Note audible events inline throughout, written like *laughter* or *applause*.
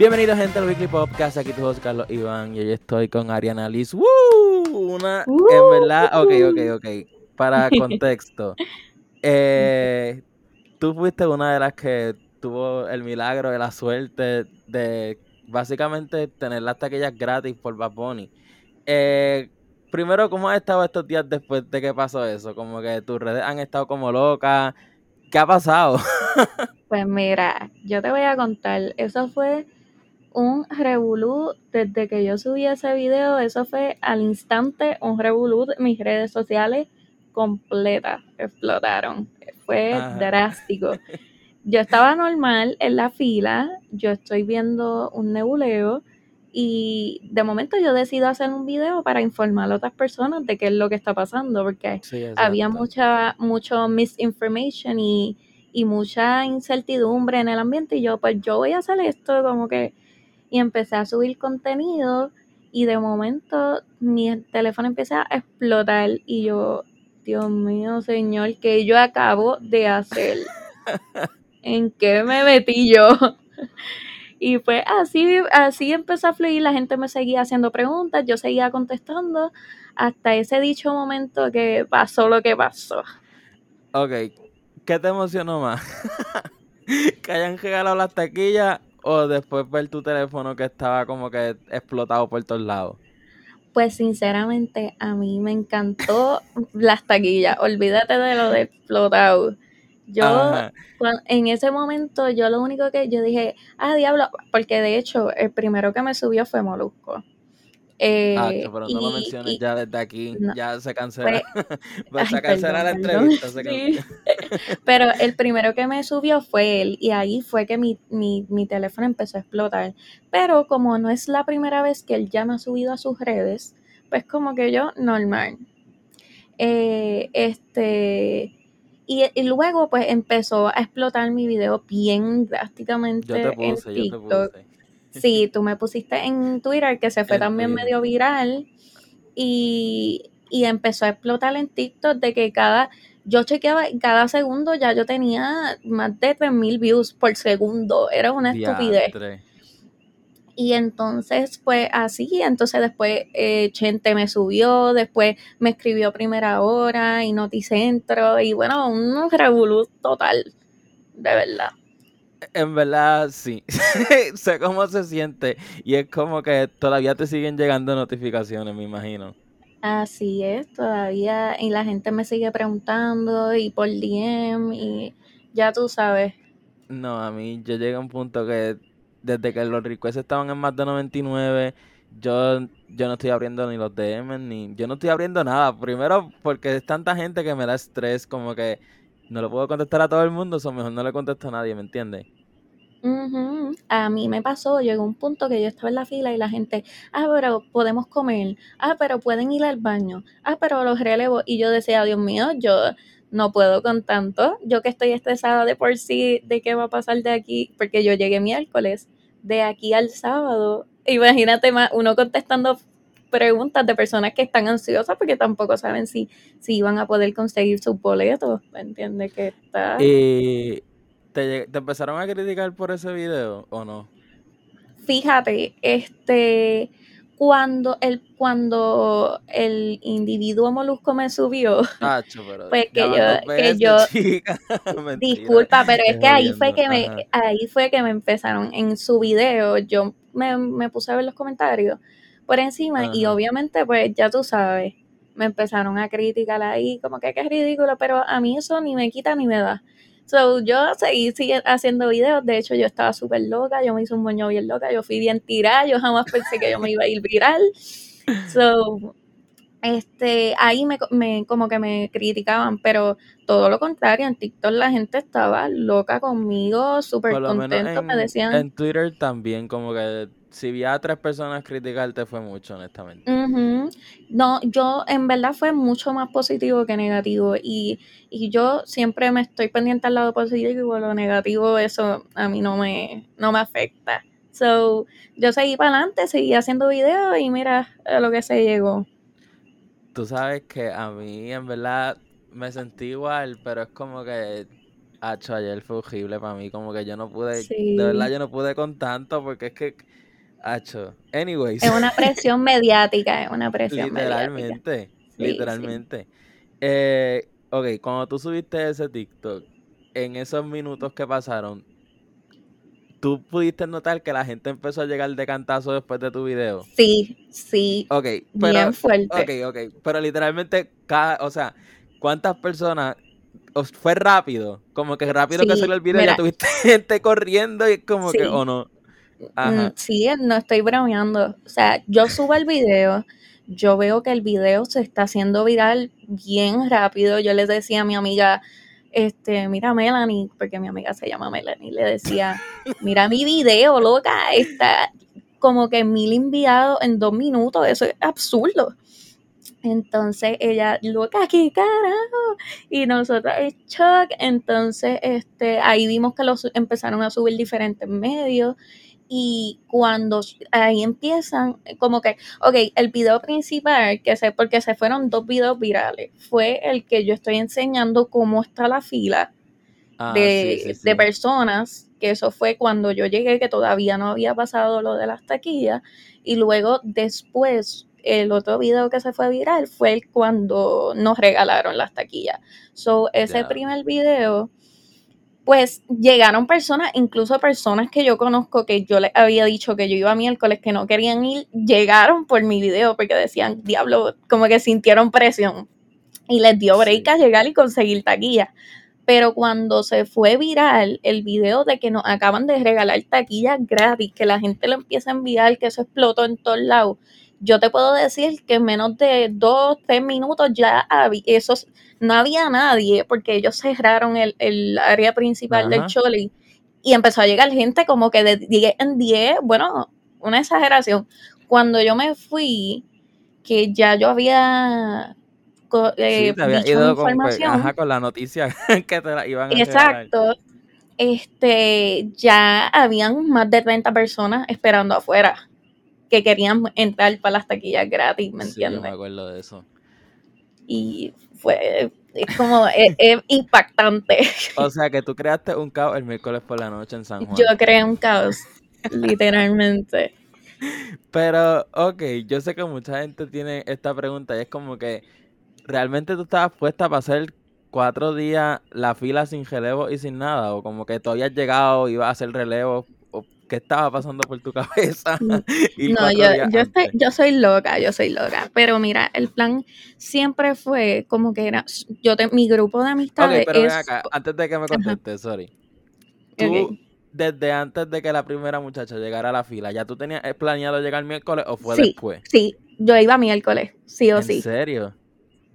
Bienvenidos gente al Weekly Podcast, aquí tu host Carlos Iván y hoy estoy con Ariana Liz. ¡Woo! Una, en verdad, ok, ok, ok. Para *laughs* contexto, eh, tú fuiste una de las que tuvo el milagro de la suerte de básicamente tener las taquillas gratis por Bad Bunny. Eh, primero, ¿cómo has estado estos días después de que pasó eso? Como que tus redes han estado como locas. ¿Qué ha pasado? *laughs* pues mira, yo te voy a contar. Eso fue un revolú desde que yo subí ese video. Eso fue al instante un revolú. Mis redes sociales completas explotaron. Fue drástico. Yo estaba normal en la fila. Yo estoy viendo un nebuleo y de momento yo decido hacer un video para informar a otras personas de qué es lo que está pasando, porque había mucha, mucho misinformation y, y mucha incertidumbre en el ambiente. Y yo, pues yo voy a hacer esto, como que, y empecé a subir contenido y de momento mi teléfono empieza a explotar y yo, Dios mío, señor, que yo acabo de hacer? *laughs* ¿En qué me metí yo? *laughs* Y pues así, así empezó a fluir, la gente me seguía haciendo preguntas, yo seguía contestando hasta ese dicho momento que pasó lo que pasó. Ok, ¿qué te emocionó más? *laughs* ¿Que hayan regalado las taquillas o después ver tu teléfono que estaba como que explotado por todos lados? Pues sinceramente a mí me encantó *laughs* las taquillas, olvídate de lo de explotado. Yo, en ese momento, yo lo único que yo dije, ah, diablo, porque de hecho, el primero que me subió fue Molusco. Eh, ah, pero no lo menciones ya desde aquí, ya se cancela. Pues, *laughs* se cancela la entrevista. *laughs* pero el primero que me subió fue él, y ahí fue que mi, mi, mi teléfono empezó a explotar. Pero como no es la primera vez que él ya me ha subido a sus redes, pues como que yo, normal. Eh, este y, luego pues empezó a explotar mi video bien drásticamente en TikTok. Sí, tú me pusiste en Twitter que se fue también medio viral y, y empezó a explotar en TikTok de que cada, yo chequeaba cada segundo ya yo tenía más de 3.000 views por segundo, era una estupidez. Y entonces, pues así, entonces después eh, Chente me subió, después me escribió Primera Hora y Noticentro, y bueno, un revolú total, de verdad. En verdad, sí. *laughs* sé cómo se siente. Y es como que todavía te siguen llegando notificaciones, me imagino. Así es, todavía. Y la gente me sigue preguntando y por DM y ya tú sabes. No, a mí yo llegué a un punto que desde que los requests estaban en más de 99, yo, yo no estoy abriendo ni los DM, ni yo no estoy abriendo nada. Primero porque es tanta gente que me da estrés, como que no lo puedo contestar a todo el mundo, o mejor no le contesto a nadie, ¿me entiendes? A mí me pasó, llegó un punto que yo estaba en la fila y la gente, ah, pero podemos comer, ah, pero pueden ir al baño, ah, pero los relevo. Y yo decía, Dios mío, yo no puedo con tanto. Yo que estoy estresada de por sí de qué va a pasar de aquí, porque yo llegué miércoles, de aquí al sábado. Imagínate más, uno contestando preguntas de personas que están ansiosas porque tampoco saben si, si iban a poder conseguir sus boletos. ¿Me entiendes? Que está. ¿Y te, te empezaron a criticar por ese video o no? Fíjate, este cuando el, cuando el individuo molusco me subió, pues que yo, que yo *laughs* disculpa, pero es que ahí fue que me, ahí fue que me empezaron en su video, yo me, puse a ver los comentarios por encima y obviamente pues ya tú sabes, me empezaron a criticar ahí, como que, que es ridículo, pero a mí eso ni me quita ni me da. So, yo seguí, haciendo videos. De hecho, yo estaba súper loca. Yo me hice un moño bien loca. Yo fui bien tirada. Yo jamás pensé que yo me iba a ir viral. So, este, ahí me, me, como que me criticaban, pero todo lo contrario, en TikTok la gente estaba loca conmigo, súper contento, me decían. En Twitter también, como que si vi a tres personas criticarte fue mucho, honestamente. No, yo en verdad fue mucho más positivo que negativo y, yo siempre me estoy pendiente al lado positivo y lo negativo eso a mí no me, no me afecta. So, yo seguí para adelante, seguí haciendo videos y mira a lo que se llegó. Tú sabes que a mí en verdad me sentí igual, pero es como que Hacho, ayer fue horrible para mí, como que yo no pude, de verdad yo no pude con tanto, porque es que, hacho, anyways. Es una presión *laughs* mediática, es una presión literalmente, Literalmente, eh, ok, cuando tú subiste ese TikTok, en esos minutos que pasaron, ¿tú pudiste notar que la gente empezó a llegar de cantazo después de tu video? Sí, sí. Ok, pero, bien fuerte. Ok, ok, pero literalmente, cada, o sea, ¿cuántas personas fue rápido, como que rápido que salió el video, ya tuviste *laughs* gente corriendo y como que, o no. Mm, sí, no estoy bromeando. O sea, yo subo el video, yo veo que el video se está haciendo viral bien rápido. Yo les decía a mi amiga, este, mira Melanie, porque mi amiga se llama Melanie, le decía, mira mi video, loca, está como que mil enviados en dos minutos, eso es absurdo. Entonces ella, loca, ¿qué carajo? Y nosotros, shock. Entonces, este, ahí vimos que los empezaron a subir diferentes medios. Y cuando ahí empiezan, como que, ok, el video principal, que sé, porque se fueron dos videos virales, fue el que yo estoy enseñando cómo está la fila ah, de, de personas, que eso fue cuando yo llegué, que todavía no había pasado lo de las taquillas. Y luego después el otro video que se fue viral fue el cuando nos regalaron las taquillas. So, ese primer video, pues llegaron personas, incluso personas que yo conozco que yo les había dicho que yo iba a miércoles que no querían ir, llegaron por mi video porque decían, diablo, como que sintieron presión. Y les dio break a llegar y conseguir taquillas. Pero cuando se fue viral el video de que nos acaban de regalar taquillas gratis, que la gente lo empieza a enviar, que eso explotó en todos lados, yo te puedo decir que en menos de dos, tres minutos ya había, esos, no había nadie porque ellos cerraron el, área principal del Choli y empezó a llegar gente como que de 10 en 10, bueno, una exageración. Cuando yo me fui, que ya yo había eh, ido con, ajá, con, la noticia *laughs* que te la iban a Exacto. Este, ya habían más de 30 personas esperando afuera que querían entrar para las taquillas gratis, ¿me entiendes? Sí, yo me acuerdo de eso. Y fue es como *laughs* es, impactante. O sea que tú creaste un caos el miércoles por la noche en San Juan. Yo creé un caos, literalmente. *laughs* Pero, ok, yo sé que mucha gente tiene esta pregunta y es como que, ¿realmente tú estabas puesta para hacer cuatro días la fila sin relevo y sin nada? ¿O como que tú habías llegado, ibas a hacer relevo qué estaba pasando por tu cabeza. *laughs* no, yo, yo, estoy, yo soy loca, yo soy loca. Pero mira, el plan siempre fue como que era, yo te, mi grupo de amistades. Pero ven acá, antes de que me contestes, sorry. Tú, desde antes de que la primera muchacha llegara a la fila, ¿ya tú tenías planeado llegar miércoles o fue después? Sí, yo iba miércoles, sí o sí. ¿En serio?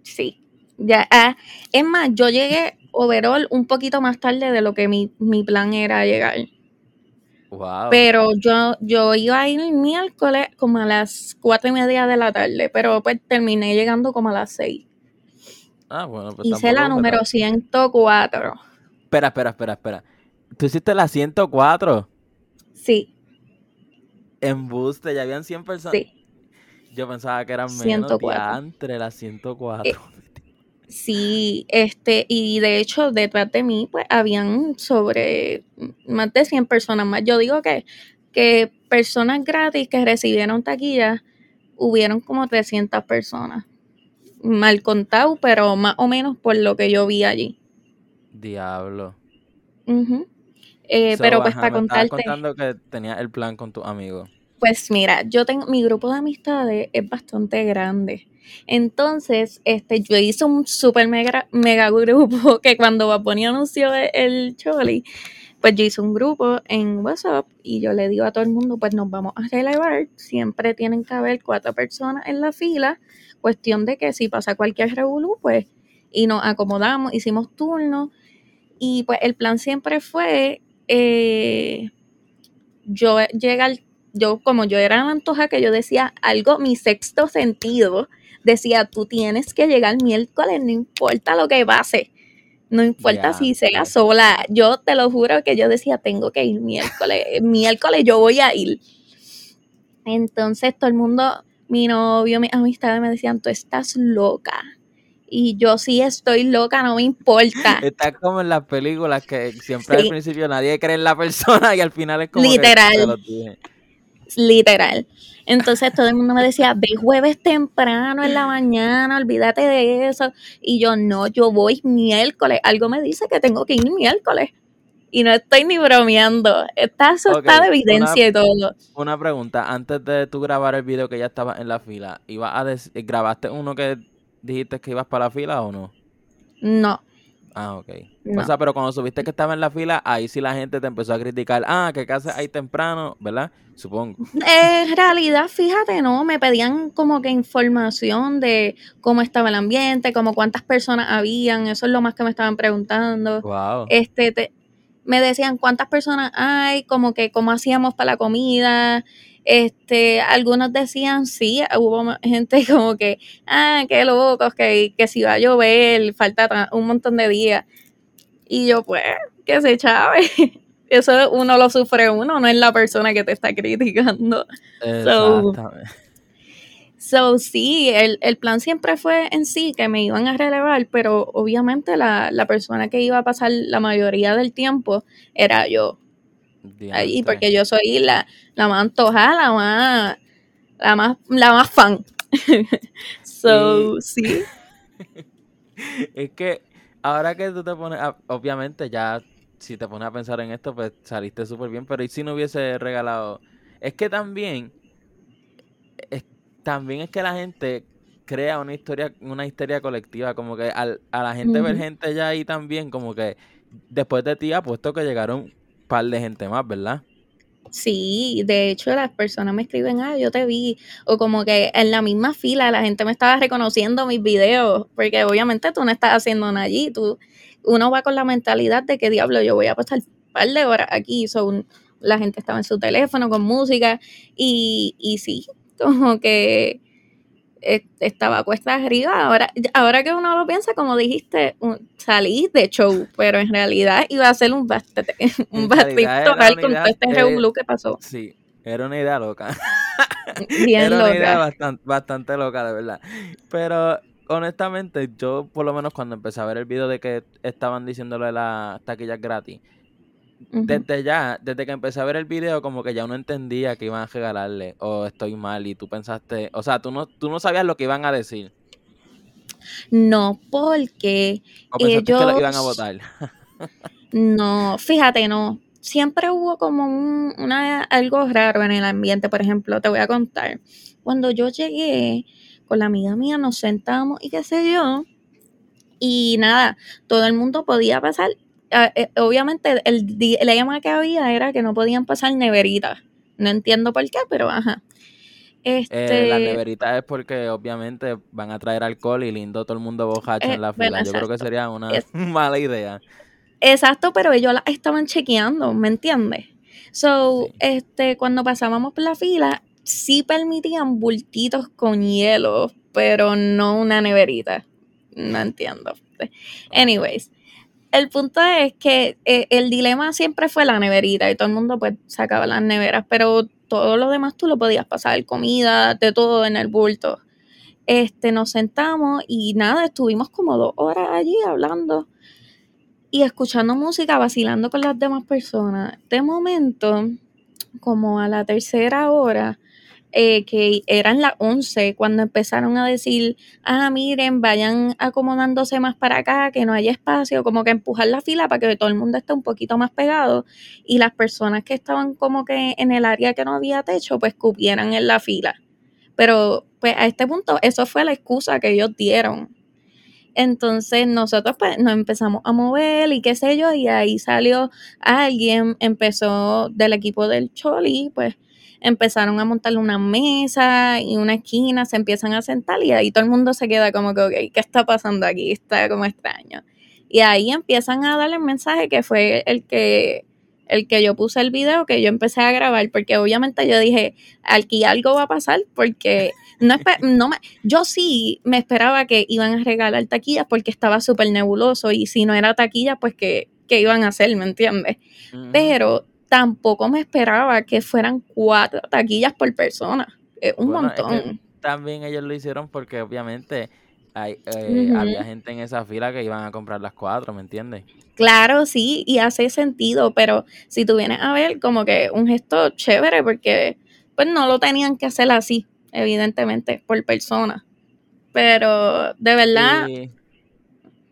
Sí. Ya, ah, es más, yo llegué overall un poquito más tarde de lo que mi, mi plan era llegar. Pero yo, yo iba a ir el miércoles como a las cuatro y media de la tarde, pero pues terminé llegando como a las seis. Ah, bueno, pues Hice la número 104. Espera, espera, espera, espera. ¿Tú hiciste la 104? Sí. En Buste, ya habían 100 personas. Sí. Yo pensaba que eran menos 104. entre las 104. Sí, este, y de hecho detrás de mí, pues, habían sobre más de 100 personas más. Yo digo que, que personas gratis que recibieron taquillas, hubieron como 300 personas. Mal contado, pero más o menos por lo que yo vi allí. Diablo. Eh, pero pues para contarte. contando que tenía el plan con tu amigo. Pues mira, yo tengo mi grupo de amistades es bastante grande. Entonces, este, yo hice un super mega, mega grupo *laughs* que cuando Baboni anunció el Choli, pues yo hice un grupo en WhatsApp y yo le digo a todo el mundo, pues nos vamos a celebrar, siempre tienen que haber cuatro personas en la fila, cuestión de que si pasa cualquier revolú, pues, y nos acomodamos, hicimos turno, y pues el plan siempre fue, eh, yo llega yo como yo era antoja que yo decía algo, mi sexto sentido, decía, tú tienes que llegar miércoles, no importa lo que pase. No importa si sea sola. Yo te lo juro que yo decía, tengo que ir miércoles. *laughs* miércoles yo voy a ir. Entonces todo el mundo, mi novio, mis amistades me decían, tú estás loca. Y yo sí estoy loca, no me importa. *laughs* Está como en las películas que siempre al principio nadie cree en la persona y al final es como. Literal. Literal. Entonces todo el mundo me decía, ve jueves temprano en la mañana, olvídate de eso. Y yo, no, yo voy miércoles. Algo me dice que tengo que ir miércoles. Y no estoy ni bromeando. Está, está de evidencia y todo. Una pregunta, antes de tú grabar el video que ya estaba en la fila, ¿iba a ¿grabaste uno que dijiste que ibas para la fila o no? No. Ah, ok. O sea, pero cuando subiste que estaba en la fila, ahí sí la gente te empezó a criticar. Ah, que haces ahí temprano, ¿verdad? Supongo. En realidad, fíjate, ¿no? Me pedían como que información de cómo estaba el ambiente, como cuántas personas habían. Eso es lo más que me estaban preguntando. Wow. Este, me decían cuántas personas hay, como que cómo hacíamos para la comida. Este, algunos decían sí, hubo gente *laughs* como que, ah, qué locos, que, que si va a llover, falta un montón de días. Y yo, pues, que se chave. *laughs* Eso uno lo sufre uno, no es la persona que te está criticando. Exactamente. So, sí, el, el, plan siempre fue en sí que me iban a relevar, pero obviamente la, la persona que iba a pasar la mayoría del tiempo era yo. Ahí, porque yo soy la, la más antojada, la más, la más, la más fan. *laughs* so, sí. *laughs* es que ahora que tú te pones, obviamente ya, si te pones a pensar en esto, pues saliste súper bien, pero ¿y si no hubiese regalado? Es que también, también es que la gente crea una historia, una histeria colectiva, como que al, a la gente ver gente ya ahí también, como que después de ti apuesto que llegaron par de gente más, ¿verdad? Sí, de hecho las personas me escriben, ah, yo te vi, o como que en la misma fila la gente me estaba reconociendo mis videos, porque obviamente tú no estás haciendo nada allí, tú, uno va con la mentalidad de que diablo, yo voy a pasar un par de horas aquí, son, la gente estaba en su teléfono con música, y, y sí, *laughs* como que estaba cuesta arriba. Ahora, ahora que uno lo piensa, como dijiste, salí de show, pero en realidad iba a ser un bastante, *laughs* un total con todo este revolú que pasó. Sí, era una idea loca. *laughs* era una idea bastante, bastante loca, de verdad. Pero honestamente, yo por lo menos cuando empecé a ver el video de que estaban diciéndole las taquillas gratis, desde ya, desde que empecé a ver el video, como que ya uno entendía que iban a regalarle, o estoy mal, y tú pensaste, o sea, tú no, tú no sabías lo que iban a decir. No, porque ellos... que lo iban a votar. *laughs* no, fíjate, no. Siempre hubo como un, una, algo raro en el ambiente, por ejemplo, te voy a contar. Cuando yo llegué con la amiga mía, nos sentamos y qué sé yo, y nada, todo el mundo podía pasar obviamente el, lema que había era que no podían pasar neveritas. No entiendo por qué, pero ajá. Este... la neverita es porque obviamente van a traer alcohol y lindo todo el mundo bojacho en eh, la fila. Yo creo que sería una *laughs* mala idea. Exacto, pero ellos la estaban chequeando, ¿me entiendes? So, este, cuando pasábamos por la fila, sí permitían bultitos con hielo, pero no una neverita. No entiendo. Anyways, el punto es que eh, el dilema siempre fue la neverita y todo el mundo pues sacaba las neveras, pero todo lo demás tú lo podías pasar, comida, de todo en el bulto. Este, nos sentamos y nada, estuvimos como dos horas allí hablando y escuchando música, vacilando con las demás personas. De momento, como a la tercera hora, eh, que eran las 11 cuando empezaron a decir, ah, miren, vayan acomodándose más para acá, que no haya espacio, como que empujar la fila para que todo el mundo esté un poquito más pegado y las personas que estaban como que en el área que no había techo, pues cupieran en la fila. Pero pues a este punto, eso fue la excusa que ellos dieron. Entonces nosotros pues nos empezamos a mover y qué sé yo, y ahí salió alguien, empezó del equipo del Choli, pues empezaron a montarle una mesa y una esquina, se empiezan a sentar y ahí todo el mundo se queda como que, ok, ¿qué está pasando aquí? Está como extraño. Y ahí empiezan a darle el mensaje que fue el que, el que yo puse el video, que yo empecé a grabar, porque obviamente yo dije, aquí algo va a pasar, porque no, *laughs* no me, yo sí me esperaba que iban a regalar taquillas porque estaba súper nebuloso y si no era taquilla, pues que, que iban a hacer, ¿me entiendes? Pero tampoco me esperaba que fueran cuatro taquillas por persona. Es un montón. también ellos lo hicieron porque obviamente hay, eh, había gente en esa fila que iban a comprar las cuatro, ¿me entiendes? Claro, sí, y hace sentido, pero si tú vienes a ver como que un gesto chévere, porque pues no lo tenían que hacer así, evidentemente, por persona. Pero de verdad,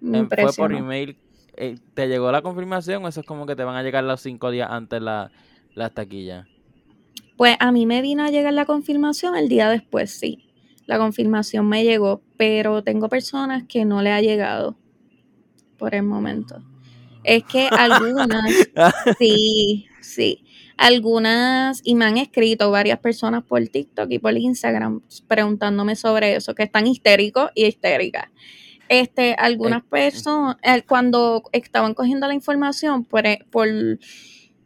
me em, fue por email. Eh, ¿Te llegó la confirmación o eso es como que te van a llegar los cinco días antes la, las taquillas? Pues a mí me vino a llegar la confirmación el día después, sí. La confirmación me llegó, pero tengo personas que no le ha llegado por el momento. Es que *laughs* algunas, sí, sí, algunas, y me han escrito varias personas por TikTok y por Instagram preguntándome sobre eso, que están histéricos y histéricas. Este, algunas eh, personas, cuando estaban cogiendo la información, por, e, por,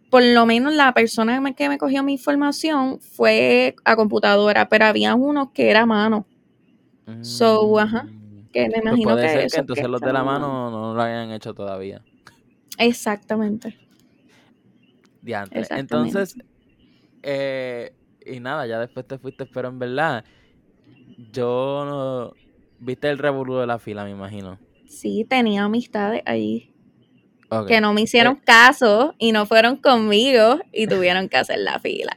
por lo menos la persona que me cogió mi información fue a computadora, pero había unos que era a mano. So, ajá, que me pues imagino puede que, ser que entonces los de la mano no lo hayan hecho todavía. Exactamente. Diantre. Entonces, eh, y nada, ya después te fuiste, pero en verdad, yo no. Viste el revolú de la fila, me imagino. Sí, tenía amistades ahí. Que no me hicieron eh, caso y no fueron conmigo y tuvieron que hacer la fila.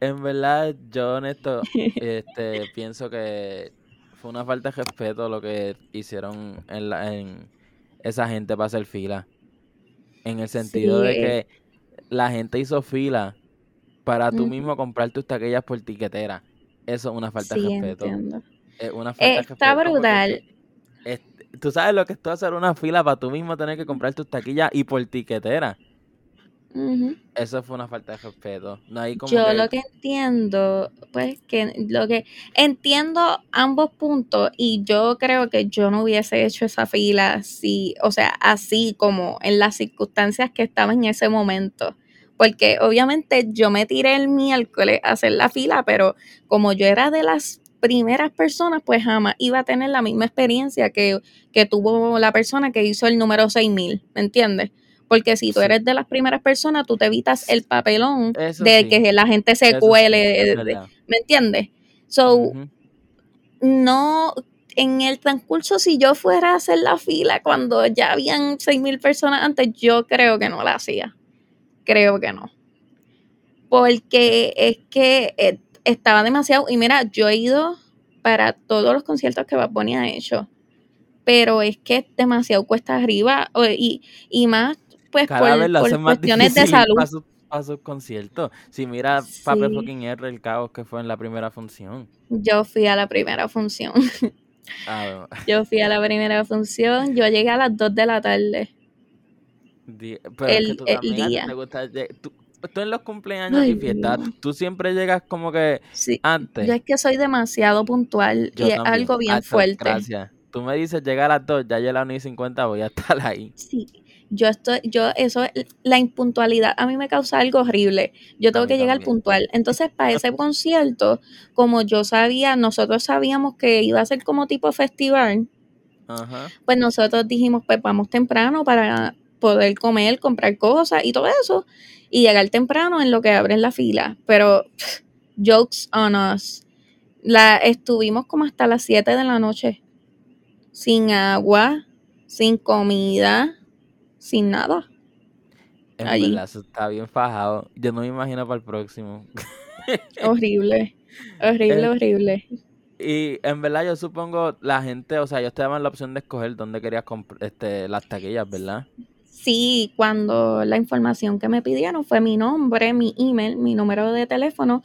En verdad, yo honesto, *laughs* este, pienso que fue una falta de respeto lo que hicieron en, la, en esa gente para hacer fila. En el sentido de que la gente hizo fila para tú mismo comprar tus taquillas por tiquetera. Eso es una falta de respeto. Es una respeto. Está brutal. Tú sabes lo que es hacer una fila para tú mismo tener que comprar tus taquillas y por tiquetera. Eso fue una falta de respeto. Yo lo que entiendo, pues que lo que entiendo ambos puntos y yo creo que yo no hubiese hecho esa fila así, o sea, así como en las circunstancias que estaba en ese momento. Porque obviamente yo me tiré el miércoles a hacer la fila, pero como yo era de las primeras personas, pues jamás iba a tener la misma experiencia que, que tuvo la persona que hizo el número 6000, ¿me entiendes? Porque si tú eres de las primeras personas, tú te evitas el papelón de que la gente se cuele, ¿me entiendes? So, no, en el transcurso, si yo fuera a hacer la fila cuando ya habían seis mil personas antes, yo creo que no la hacía. Creo que no. Porque es que eh, estaba demasiado, y mira, yo he ido para todos los conciertos que Bad Bunny ha hecho pero es que es demasiado cuesta arriba y, y más pues por, cuestiones de salud. A sus conciertos. Si mira Pape fucking R, el caos que fue en la primera función. Yo fui a la primera función. *laughs* Ah, *laughs* yo fui a la primera función, yo llegué a las 2 de la tarde. pero el, es que tú día. Te gusta, tú, en los cumpleaños y fiestas, tú siempre llegas como que antes. Yo es que soy demasiado puntual y es algo bien fuerte. Gracias. Tú me dices llegar a las 2, ya llega a las 50 voy a estar ahí. Sí, yo estoy, yo, eso, la impuntualidad a mí me causa algo horrible. Yo tengo que llegar puntual. Entonces, para ese *laughs* concierto, como yo sabía, nosotros sabíamos que iba a ser como tipo festival, pues nosotros dijimos, pues vamos temprano para poder comer, comprar cosas y todo eso, y llegar temprano en lo que abren la fila. Pero, jokes on us. La, estuvimos como hasta las 7 de la noche, sin agua, sin comida, sin nada. En Allí. está bien fajado. Yo no me imagino para el próximo. *laughs* horrible, horrible, eh, horrible. Y en verdad yo supongo la gente, o sea, ellos te daban la opción de escoger dónde querías este, las taquillas, ¿verdad? Sí, cuando la información que me pidieron fue mi nombre, mi email, mi número de teléfono,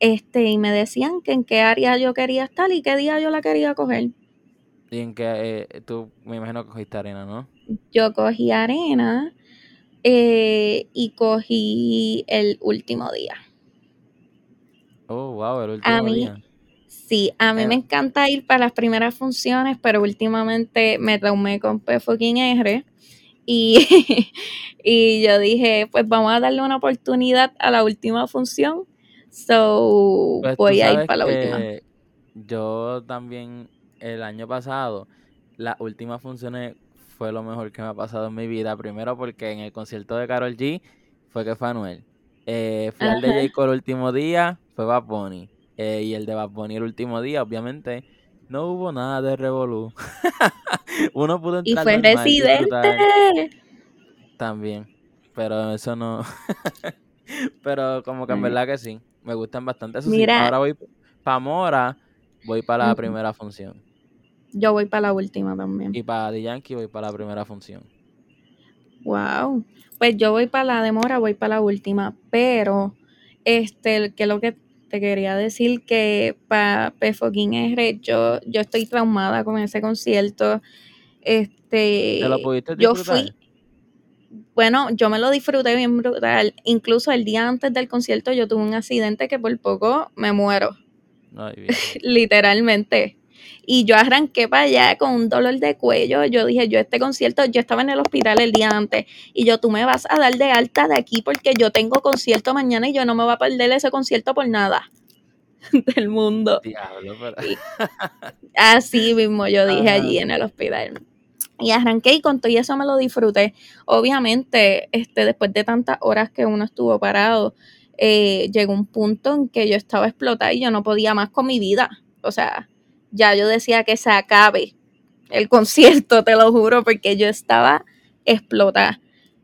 este, y me decían que en qué área yo quería estar y qué día yo la quería coger. Y en qué, eh, tú me imagino que cogiste arena, ¿no? yo cogí arena eh, y cogí el último día. Oh, wow, el último día. Sí, a mí me eh. encanta ir para las primeras funciones, pero últimamente me tomé con P R. Y, *laughs* y yo dije, pues vamos a darle una oportunidad a la última función. So pues voy a ir para la última. Yo también el año pasado, las últimas funciones fue lo mejor que me ha pasado en mi vida. Primero porque en el concierto de Carol G fue que fue Anuel. Eh, fue el de J. el último día, fue Bad Bunny. Eh, y el de Bad Bunny el último día, obviamente, no hubo nada de revolú. *laughs* Uno pudo Y entrar fue normal y disfrutar. residente. También. Pero eso no. *laughs* Pero como que en Ay. verdad que sí. Me gustan bastante. Eso sí, Mira. ahora voy para Mora, voy para la primera función. Yo voy para la última también. Y para The Yankee voy para la primera función. Wow. Pues yo voy para la demora, voy para la última, pero este, que lo que te quería decir que para Fucking R, yo, yo estoy traumada con ese concierto. Este, ¿Te lo pudiste yo fui, bueno, yo me lo disfruté bien brutal. Incluso el día antes del concierto yo tuve un accidente que por poco me muero, Ay, *laughs* literalmente. Y yo arranqué para allá con un dolor de cuello. Yo dije, yo este concierto, yo estaba en el hospital el día antes. Y yo, tú me vas a dar de alta de aquí porque yo tengo concierto mañana y yo no me voy a perder ese concierto por nada *laughs* del mundo. Diablo, pero... Así mismo yo dije Ajá. allí en el hospital. Y arranqué y con todo y eso me lo disfruté. Obviamente, este, después de tantas horas que uno estuvo parado, eh, llegó un punto en que yo estaba explotada y yo no podía más con mi vida. O sea, ya yo decía que se acabe el concierto, te lo juro, porque yo estaba explotada.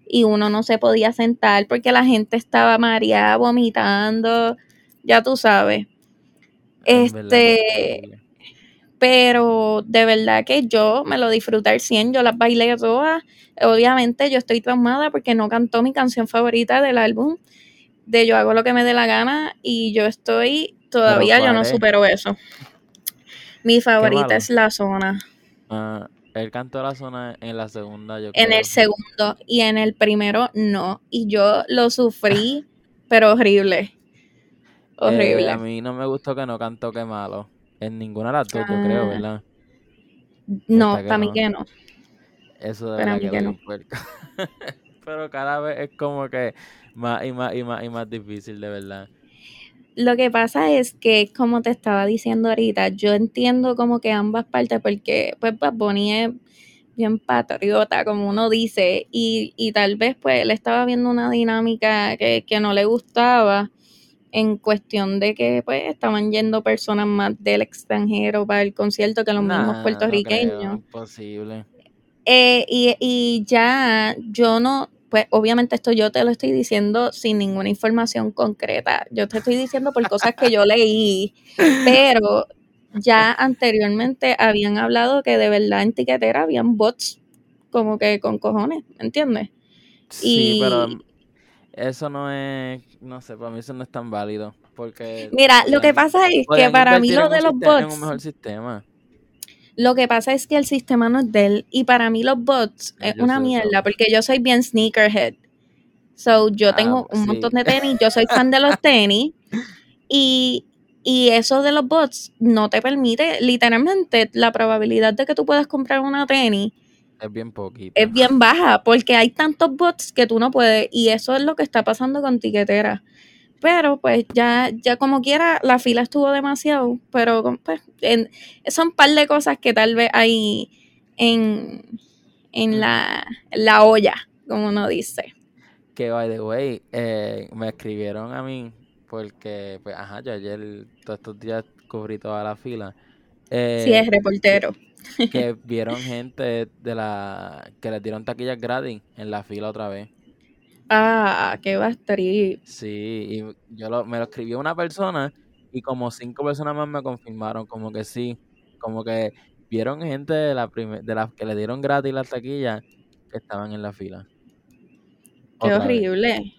Y uno no se podía sentar porque la gente estaba mareada, vomitando, ya tú sabes. Este, pero de verdad que yo me lo disfruté al 100, yo las bailé todas. Obviamente yo estoy traumada porque no cantó mi canción favorita del álbum, de Yo hago lo que me dé la gana y yo estoy, todavía yo ¿cuál no supero eso. Mi favorita es La Zona, Ah, él cantó la zona en la segunda, yo en creo. el segundo y en el primero no, y yo lo sufrí, *laughs* pero horrible, horrible. Eh, a mí no me gustó que no cantó Qué malo. En ninguna de las dos, yo creo, Ah. ¿verdad? no, que para mí no. que no. Eso de verdad mí que que no. *laughs* Pero cada vez es como que más y más y más y más difícil, de verdad. Lo que pasa es que, como te estaba diciendo ahorita, yo entiendo como que ambas partes, porque pues Bad Bunny es bien patriota, como uno dice, y, y tal vez pues él estaba viendo una dinámica que, que no le gustaba en cuestión de que pues estaban yendo personas más del extranjero para el concierto que los mismos Nah, no puertorriqueños. creo, imposible. Eh, y, y ya yo no, pues obviamente esto yo te lo estoy diciendo sin ninguna información concreta. Yo te estoy diciendo por cosas que yo leí, *laughs* pero ya anteriormente habían hablado que de verdad en tiquetera habían bots como que con cojones, ¿me entiendes? Sí, pero eso no es, no sé, para mí eso no es tan válido. Porque mira, lo que pasa es que para mí lo de los En un bots, mejor sistema. Lo que pasa es que el sistema no es de él y para mí los bots Ay, es yo una eso. mierda porque yo soy bien sneakerhead. So, yo Ah, tengo un sí. montón de tenis, yo soy fan de *laughs* los tenis y, y eso de los bots no te permite, literalmente, la probabilidad de que tú puedas comprar una tenis Es bien poquito. es bien baja porque hay tantos bots que tú no puedes y eso es lo que está pasando con tiquetera. Pero pues ya, ya como quiera, la fila estuvo demasiado, pero pues, en- son un par de cosas que tal vez hay en, en la, en la olla, como uno dice. Que, by the way, eh, me escribieron a mí porque, pues, ajá, yo ayer, todos estos días cubrí toda la fila. Eh, si es reportero. que *laughs* vieron gente de la que les dieron taquillas gratis en la fila otra vez. Ah, qué bastrip. Sí, y yo lo, me lo escribió una persona y como cinco personas más me confirmaron como que sí, como que vieron gente de la de las que le dieron gratis las taquillas que estaban en la fila. Qué Otra vez. horrible.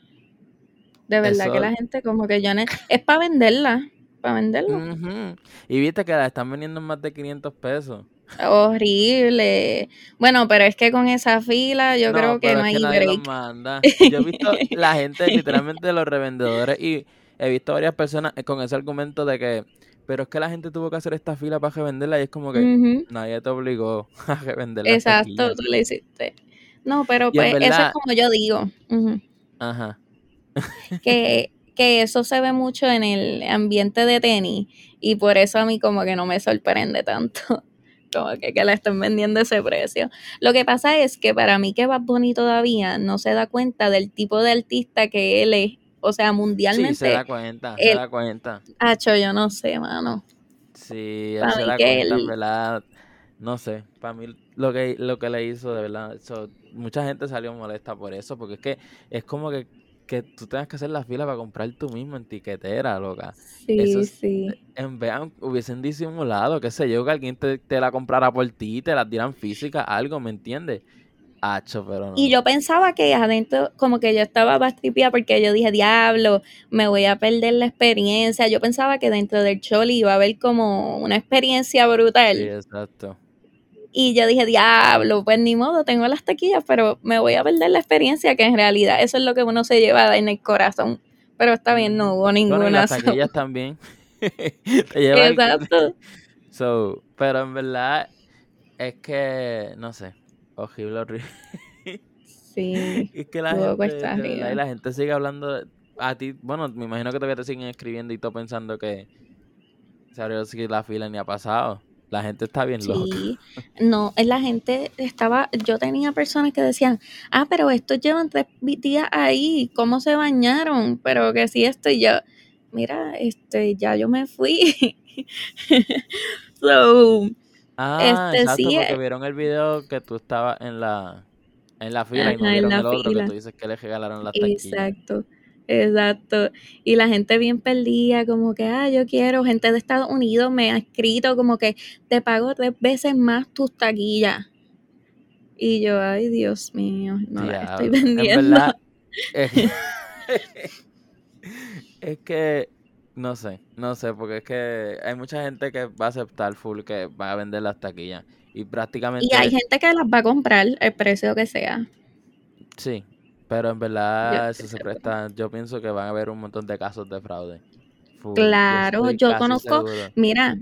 De verdad Eso- que la gente como que ya... ne- Es para venderla, para venderla. Y viste que la están vendiendo en más de 500 pesos. Horrible. Bueno, pero es que con esa fila yo creo que no es hay nadie los break. manda. Yo he visto *laughs* la gente, literalmente los revendedores, y he visto varias personas con ese argumento de que, pero es que la gente tuvo que hacer esta fila para revenderla y es como que nadie te obligó a revender las Exacto, tú le hiciste. No, pero Y pues eso es como yo digo. Ajá. *laughs* que, que eso se ve mucho en el ambiente de tenis y por eso a mí como que no me sorprende tanto. Como que, que la estén vendiendo ese precio. Lo que pasa es que para mí que Bad Bunny todavía no se da cuenta del tipo de artista que él es. O sea, Sí, mundialmente. se da cuenta, se da cuenta. Hacho, yo no sé, mano. Sí, él se da que cuenta, en él- verdad. No sé, para mí lo que, lo que le hizo, de verdad, mucha gente salió molesta por eso, porque es que es como que, que tú tengas que hacer la fila para comprar tú mismo en tiquetera, loca. Sí, Eso es- sí. En vez hubiesen disimulado, qué sé yo, que alguien te, te la comprara por ti, te la dieran física, algo, ¿me entiendes? Hacho, pero no. Y yo pensaba que adentro, como que yo estaba bastripia porque yo dije, diablo, me voy a perder la experiencia. Yo pensaba que dentro del choli iba a haber como una experiencia brutal. Sí, exacto. Y yo dije, diablo, pues ni modo, tengo las taquillas, pero me voy a perder la experiencia, que en realidad eso es lo que uno se lleva en el corazón. Pero está bien, no hubo Bueno, y ninguna. las so- taquillas también. *laughs* El- Exacto. So, pero en verdad es que, no sé, horrible, horrible. Sí. *laughs* Es que la gente, arriba. la gente sigue hablando de- a ti, bueno, me imagino que todavía te siguen escribiendo y todo pensando que se abrió así la fila ni ha pasado. La gente está bien loca. Sí, no, eh, la gente estaba, yo tenía personas que decían, ah, pero estos llevan tres días ahí, ¿cómo se bañaron? Pero que sí, esto y yo, mira, este, ya yo me fui. *laughs* so, Ah, Este, exacto, sí, porque eh. vieron el video que tú estabas en la en la fila y no vieron la el otro que tú dices que le regalaron las taquillas. exacto, exacto. Y la gente bien perdida, como que, ah, yo quiero, gente de Estados Unidos me ha escrito como que te pago tres veces más tus taquillas. Y yo, ay, Dios mío, no las estoy Diablo. En vendiendo. verdad, *laughs* es, *laughs* es que no sé, no sé, porque es que hay mucha gente que va a aceptar full que va a vender las taquillas. Y prácticamente Y hay gente que las va a comprar el precio que sea. sí, pero en verdad Yo eso se presta, yo pienso que van a haber un montón de casos de fraude. Full, Claro, yo conozco, seguro. mira,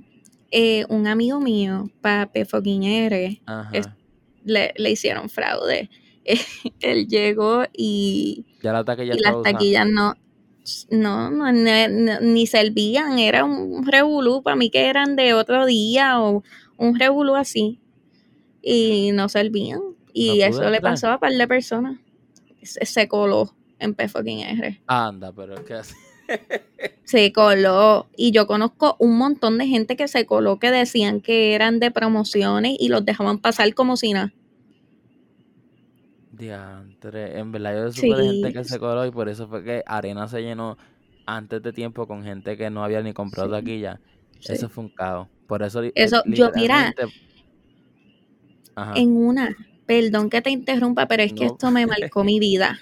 eh, un amigo mío, Pape R, es- le, le hicieron fraude. *laughs* Él llegó y, Ya la taquilla y las taquillas no, no, no, ni servían, era un revolú, para mí que eran de otro día o un revolú así. Y no servían. Y No eso le pasó a un par de personas. Se, coló en P fucking R. Anda, pero es que así. *laughs* Se coló. Y yo conozco un montón de gente que se coló que decían que eran de promociones y los dejaban pasar como si nada. Diantre, en verdad yo supe de gente que Sí. se coló y por eso fue que Arena se llenó antes de tiempo con gente que no había ni comprado Sí. taquilla. Sí. Eso fue un caos. Por eso, Eso, yo, mira, Ajá. En una, perdón que te interrumpa, pero es que No. esto me marcó mi vida.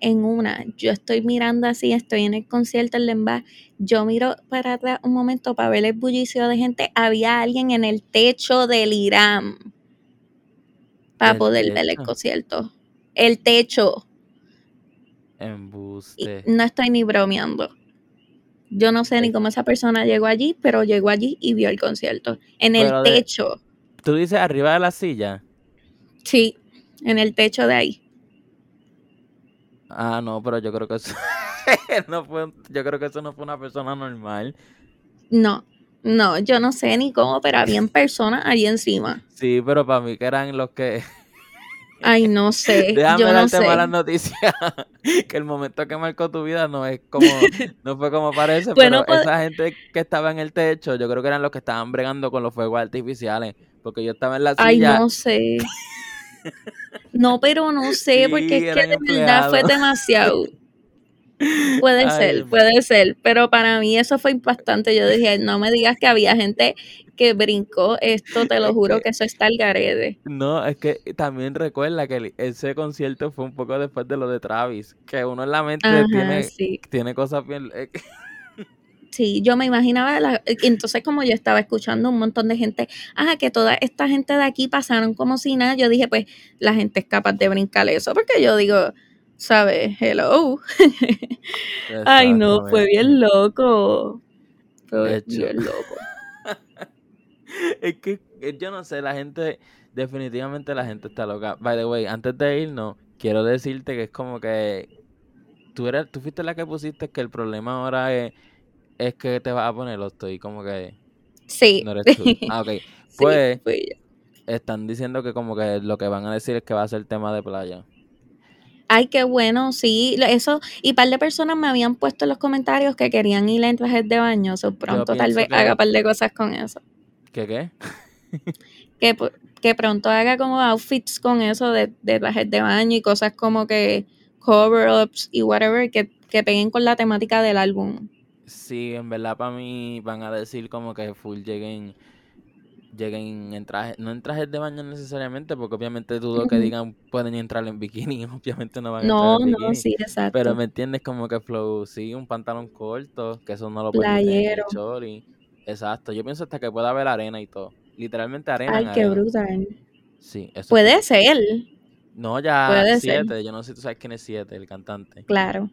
En una, yo estoy mirando así, estoy en el concierto en Lemba, yo miro para atrás un momento para ver el bullicio de gente, había alguien en el techo del Irán para ¿El poder ver el concierto. El techo, y Embuste. no estoy ni bromeando. Yo no sé ni Eh. cómo esa persona llegó allí, pero llegó allí y vio el concierto. En el de- techo, Tú dices arriba de la silla. Sí, en el techo de ahí. Ah, no, pero yo creo que eso *laughs* no fue, yo creo que eso no fue una persona normal. No, no, yo no sé ni cómo, pero habían *laughs* personas allí encima. Sí, pero para mí que eran los que *laughs* Ay, no sé, Déjame yo no darte sé. malas noticias. que el momento que marcó tu vida no es como, no fue como parece, Bueno, pero pues- esa gente que estaba en el techo, yo creo que eran los que estaban bregando con los fuegos artificiales. Porque yo estaba en la Ay, silla. no sé. No, pero no *laughs* sé, Sí, porque es que de verdad fue demasiado. *laughs* Puede Ay, ser, puede ser, pero para mí eso fue impactante. Yo dije, no me digas que había gente que brincó esto, te lo juro que- eso está al garete. No, es que también recuerda que el- ese concierto fue un poco después de lo de Travis. Que uno en la mente Ajá, tiene, sí. tiene cosas bien. *laughs* Sí, yo me imaginaba, la- entonces como yo estaba escuchando un montón de gente, ah, que toda esta gente de aquí pasaron como si nada, yo dije, pues la gente es capaz de brincar eso, porque yo digo, ¿sabes? Hello. *laughs* Ay, no, fue bien loco. Fue bien loco. *laughs* Es que yo no sé, la gente, definitivamente la gente está loca. By the way, antes de irnos, quiero decirte que es como que tú eres, tú fuiste la que pusiste que el problema ahora es, es que te vas a poner lo estoy como que Sí. no eres tú. *laughs* Ah, ok. Pues están diciendo que como que lo que van a decir es que va a ser tema de playa. Ay, qué bueno, sí, eso, y par de personas me habían puesto en los comentarios que querían ir en trajes de baño, o pronto tal vez haga par de cosas con eso. ¿Qué qué? que, que pronto haga como outfits con eso de, de trajes de baño y cosas como que cover-ups y whatever que, que peguen con la temática del álbum. Sí, en verdad para mí van a decir como que full lleguen lleguen en trajes, no en trajes de baño necesariamente, porque obviamente dudo que digan pueden entrar en bikini, *laughs* obviamente no van a entrar en bikini. No, sí, exacto. Pero me entiendes como que flow, sí, un pantalón corto, que eso no lo puede chori. Exacto, yo pienso hasta que pueda haber arena y todo. Literalmente arena. Ay, qué brutal. Sí, eso Puede ser. No, ya siete, yo no sé si tú sabes quién es siete, el cantante. Claro.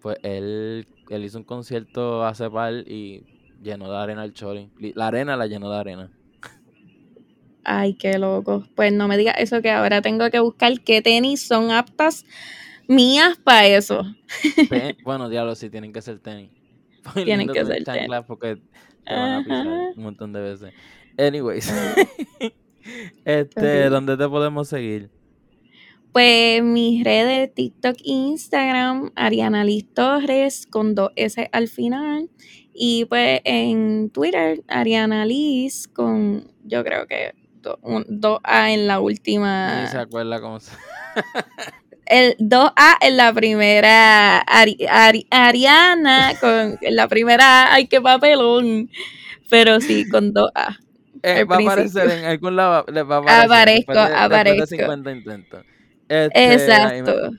Pues él, él hizo un concierto hace par y llenó de arena el chori. La arena la llenó de arena. Ay, qué loco. Pues no me digas eso que ahora tengo que buscar qué tenis son aptas mías para eso. *laughs* bueno, diablo, sí, tienen que ser tenis. *laughs* tienen que ser tenis. Porque te van a pisar un montón de veces. Anyways. *laughs* este, ¿dónde te podemos seguir? Pues mis redes TikTok e Instagram, Ariana Liz Torres con dos S al final. Y pues en Twitter, Ariana Liz con, yo creo que dos A en la última. Se acuerda cómo se. *laughs* el 2A en la primera Ariana con la primera ay qué papelón. Pero sí, con 2A. Eh, va a aparecer en algún lado, va a aparecer. Aparezco, aparezco. De 50 intentos. Este, Exacto.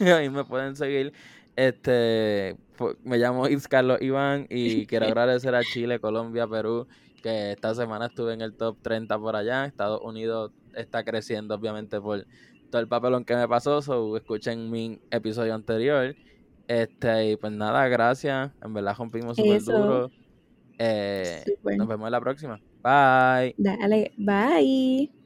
*laughs* Ahí me, pueden seguir. Este, me llamo Carlos Iván y *laughs* quiero agradecer a Chile, Colombia, Perú que esta semana estuve en el top 30 por allá. Estados Unidos está creciendo, obviamente, por todo el papelón que me pasó. So, escuchen mi episodio anterior. Este, y pues nada, gracias. En verdad rompimos súper duro. Eh, nos vemos en la próxima. Bye. Dale, bye.